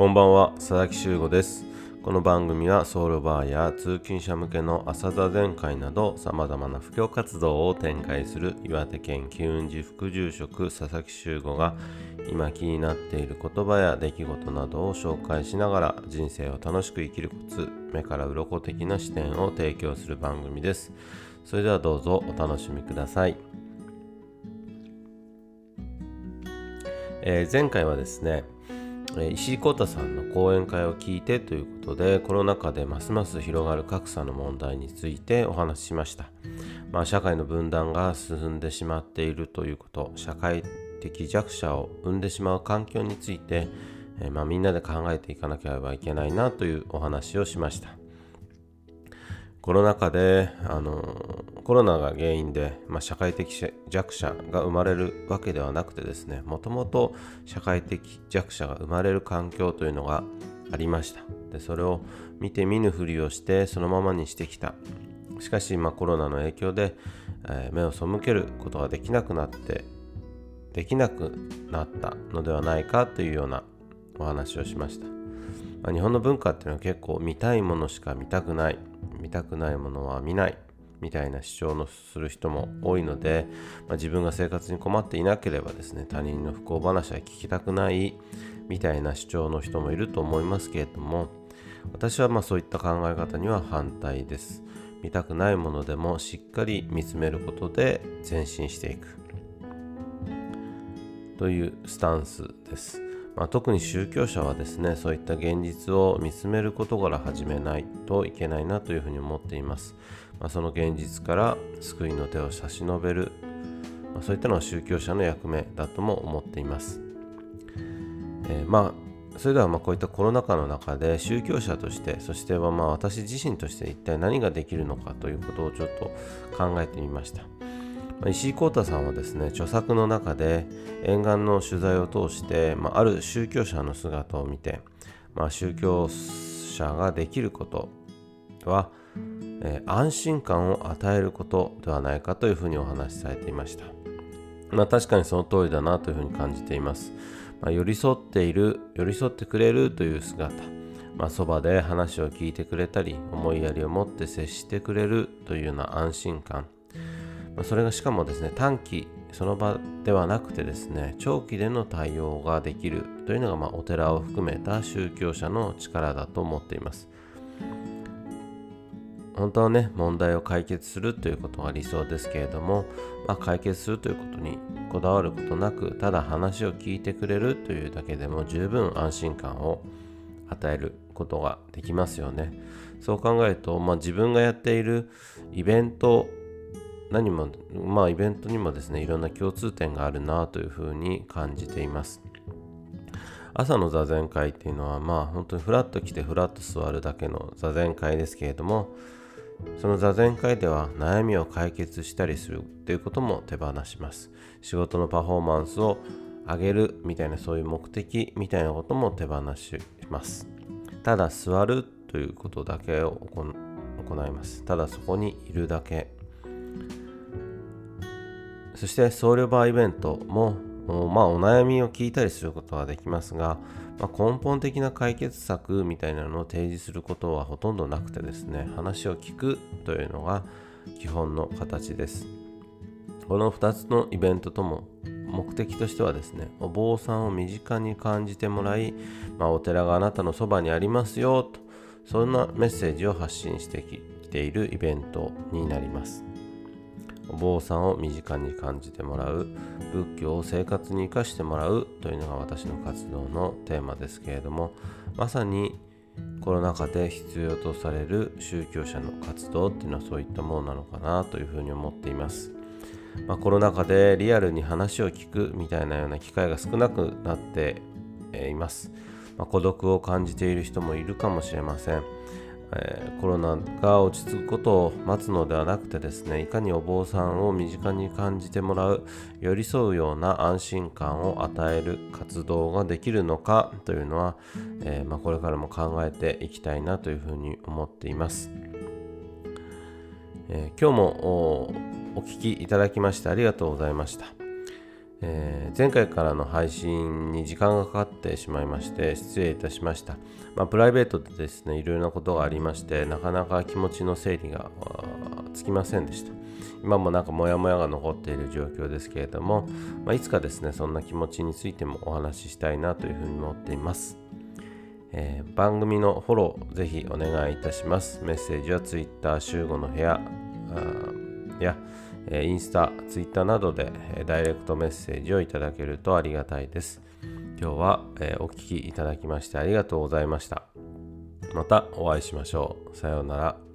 こんばんは佐々木修吾です。この番組はソウルバーや通勤者向けの朝座禅会など様々な布教活動を展開する岩手県機運寺副住職佐々木修吾が今気になっている言葉や出来事などを紹介しながら人生を楽しく生きるコツ目から鱗的な視点を提供する番組です。それではどうぞお楽しみください、えー、前回はですね石井浩太さんの講演会を聞いてということでコロナ禍でますます広がる格差の問題についてお話ししました、まあ、社会の分断が進んでしまっているということ社会的弱者を生んでしまう環境について、えまあ、みんなで考えていかなければいけないなというお話をしました。コロナ禍であのコロナが原因で、まあ、社会的弱者が生まれるわけではなくてですねもともと社会的弱者が生まれる環境というのがありました。でそれを見て見ぬふりをしてそのままにしてきた。しかし、まあ、コロナの影響で、えー、目を背けることができなくなってできなくなったのではないかというようなお話をしました、まあ、日本の文化っていうのは結構見たいものしか見たくない。見たくないものは見ない。みたいな主張のする人も多いので、まあ、自分が生活に困っていなければですね他人の不幸話は聞きたくないみたいな主張の人もいると思いますけれども私はまあそういった考え方には反対です。見たくないものでもしっかり見つめることで前進していく。というスタンスです。まあ、特に宗教者はですねそういった現実を見つめることから始めないといけないなというふうに思っています、まあ、その現実から救いの手を差し伸べる、まあ、そういったのは宗教者の役目だとも思っています、えー、まあそれではまこういったコロナ禍の中で宗教者としてそしてはまあ私自身として一体何ができるのかということをちょっと考えてみました。石井浩太さんはですね著作の中で沿岸の取材を通して、まあ、ある宗教者の姿を見て、まあ、宗教者ができることは、えー、安心感を与えることではないかというふうにお話しされていました、まあ、確かにその通りだなというふうに感じています、まあ、寄り添っている寄り添ってくれるという姿。まあ、そばで話を聞いてくれたり思いやりを持って接してくれるというような安心感。まそれがしかもですね短期その場ではなくてですね長期での対応ができるというのが、まあ、お寺を含めた宗教者の力だと思っています。本当はね問題を解決するということが理想ですけれども、まあ、解決するということにこだわることなくただ話を聞いてくれるというだけでも十分安心感を与えることができますよね。そう考えると、まあ、自分がやっているイベント何もまあイベントにもですねいろんな共通点があるなというふうに感じています。朝の座禅会っていうのはまあ本当にフラッと来てフラッと座るだけの座禅会ですけれどもその座禅会では悩みを解決したりするということも手放します。仕事のパフォーマンスを上げるみたいなそういう目的みたいなことも手放します。ただ座るということだけを行います。ただそこにいるだけ。そして僧侶バーイベントも、まあ、お悩みを聞いたりすることはできますが、まあ、根本的な解決策みたいなのを提示することはほとんどなくてですね話を聞くというのが基本の形です。この2つのイベントとも目的としてはですねお坊さんを身近に感じてもらい、まあ、お寺があなたのそばにありますよとそんなメッセージを発信してきているイベントになります。お坊さんを身近に感じてもらう仏教を生活に生かしてもらうというのが私の活動のテーマですけれどもまさにコロナ禍で必要とされる宗教者の活動っていうのはそういったものなのかなというふうに思っています、まあ、コロナ禍でリアルに話を聞くみたいなような機会が少なくなっています、まあ、孤独を感じている人もいるかもしれません。え、コロナが落ち着くことを待つのではなくてですねいかにお坊さんを身近に感じてもらう寄り添うような安心感を与える活動ができるのかというのは、えー、まあ、これからも考えていきたいなというふうに思っています、えー、今日もお聞きいただきましてありがとうございました。えー、前回からの配信に時間がかかってしまいまして失礼いたしました、まあ、プライベートでですねいろいろなことがありましてなかなか気持ちの整理がつきませんでした。今もなんかモヤモヤが残っている状況ですけれども、まあ、いつかですねそんな気持ちについてもお話ししたいなというふうに思っています。えー、番組のフォローぜひお願いいたします。メッセージは Twitter 集合の部屋や、インスタ、ツイッターなどで、ダイレクトメッセージをいただけるとありがたいです。今日は、お聴きいただきましてありがとうございました。またお会いしましょう。さようなら。